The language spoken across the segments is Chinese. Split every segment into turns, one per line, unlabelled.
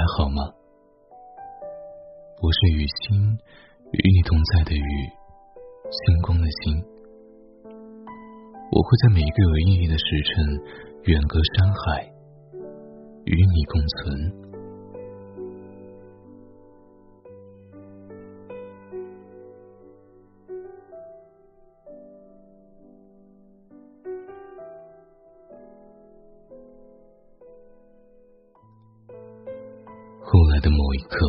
还好吗？我是与星，与你同在的雨，星光的星。我会在每一个有意义的时辰，远隔山海，与你共存。后来的某一刻，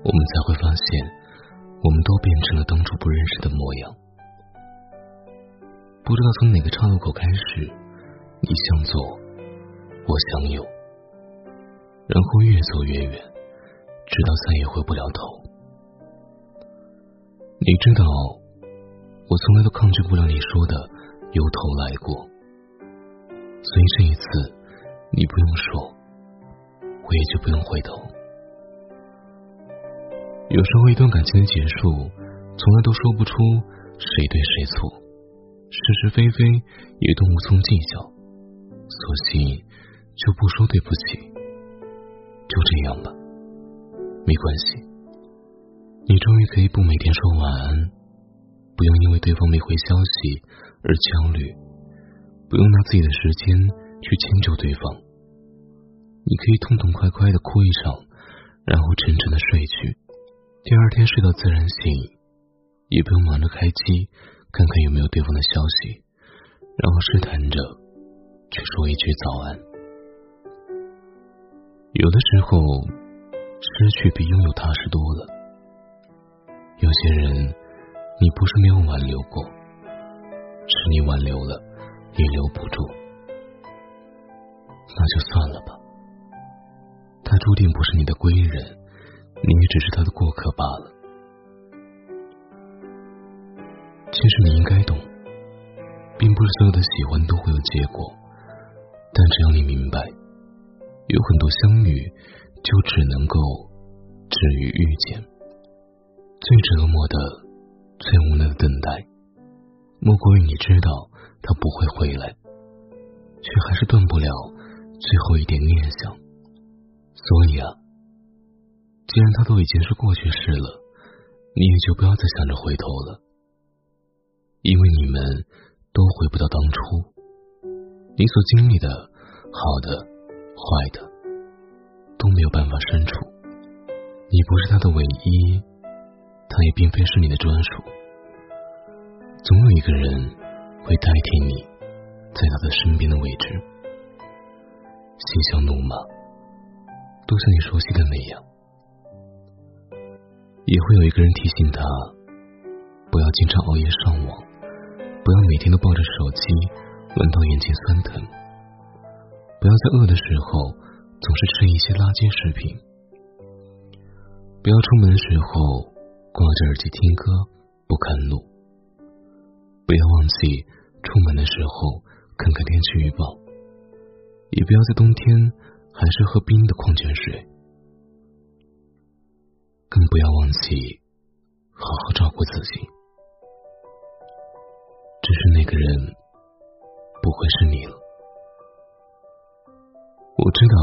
我们才会发现，我们都变成了当初不认识的模样。不知道从哪个岔路口开始，你向左，我向右，然后越走越远，直到再也回不了头。你知道，我从来都抗拒不了你说的“由头来过”，所以这一次，你不用说。我也就不用回头。有时候，一段感情的结束，从来都说不出谁对谁错，是是非非也都无从计较，索性就不说对不起，就这样吧，没关系。你终于可以不每天说晚安，不用因为对方没回消息而焦虑，不用拿自己的时间去迁就对方。你可以痛痛快快的哭一场，然后沉沉的睡去。第二天睡到自然醒，也不用忙着开机看看有没有对方的消息，然后试探着去说一句早安。有的时候，失去比拥有踏实多了。有些人，你不是没有挽留过，是你挽留了也留不住，那就算了吧。他注定不是你的归人，你也只是他的过客罢了。其实你应该懂，并不是所有的喜欢都会有结果，但只要你明白，有很多相遇就只能够止于遇见。最折磨的、最无奈的等待，莫过于你知道他不会回来，却还是断不了最后一点念想。所以啊，既然他都已经是过去式了，你也就不要再想着回头了，因为你们都回不到当初。你所经历的，好的、坏的，都没有办法删除。你不是他的唯一，他也并非是你的专属。总有一个人会代替你，在他的身边的位置。嬉笑怒骂。都像你熟悉的那样，也会有一个人提醒他，不要经常熬夜上网，不要每天都抱着手机玩到眼睛酸疼，不要在饿的时候总是吃一些垃圾食品，不要出门的时候挂着耳机听歌不看路，不要忘记出门的时候看看天气预报，也不要在冬天。还是喝冰的矿泉水，更不要忘记好好照顾自己。只是那个人不会是你了。我知道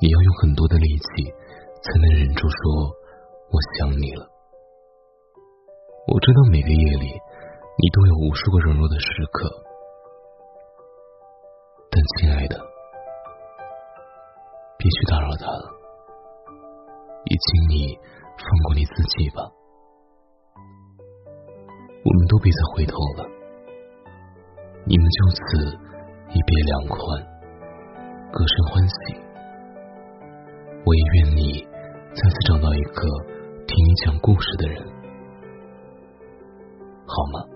你要用很多的力气才能忍住说我想你了。我知道每个夜里你都有无数个软弱的时刻，去打扰他了，也请你放过你自己吧。我们都别再回头了，你们就此一别两宽，各生欢喜。我也愿你再次找到一个听你讲故事的人，好吗？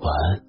晚安。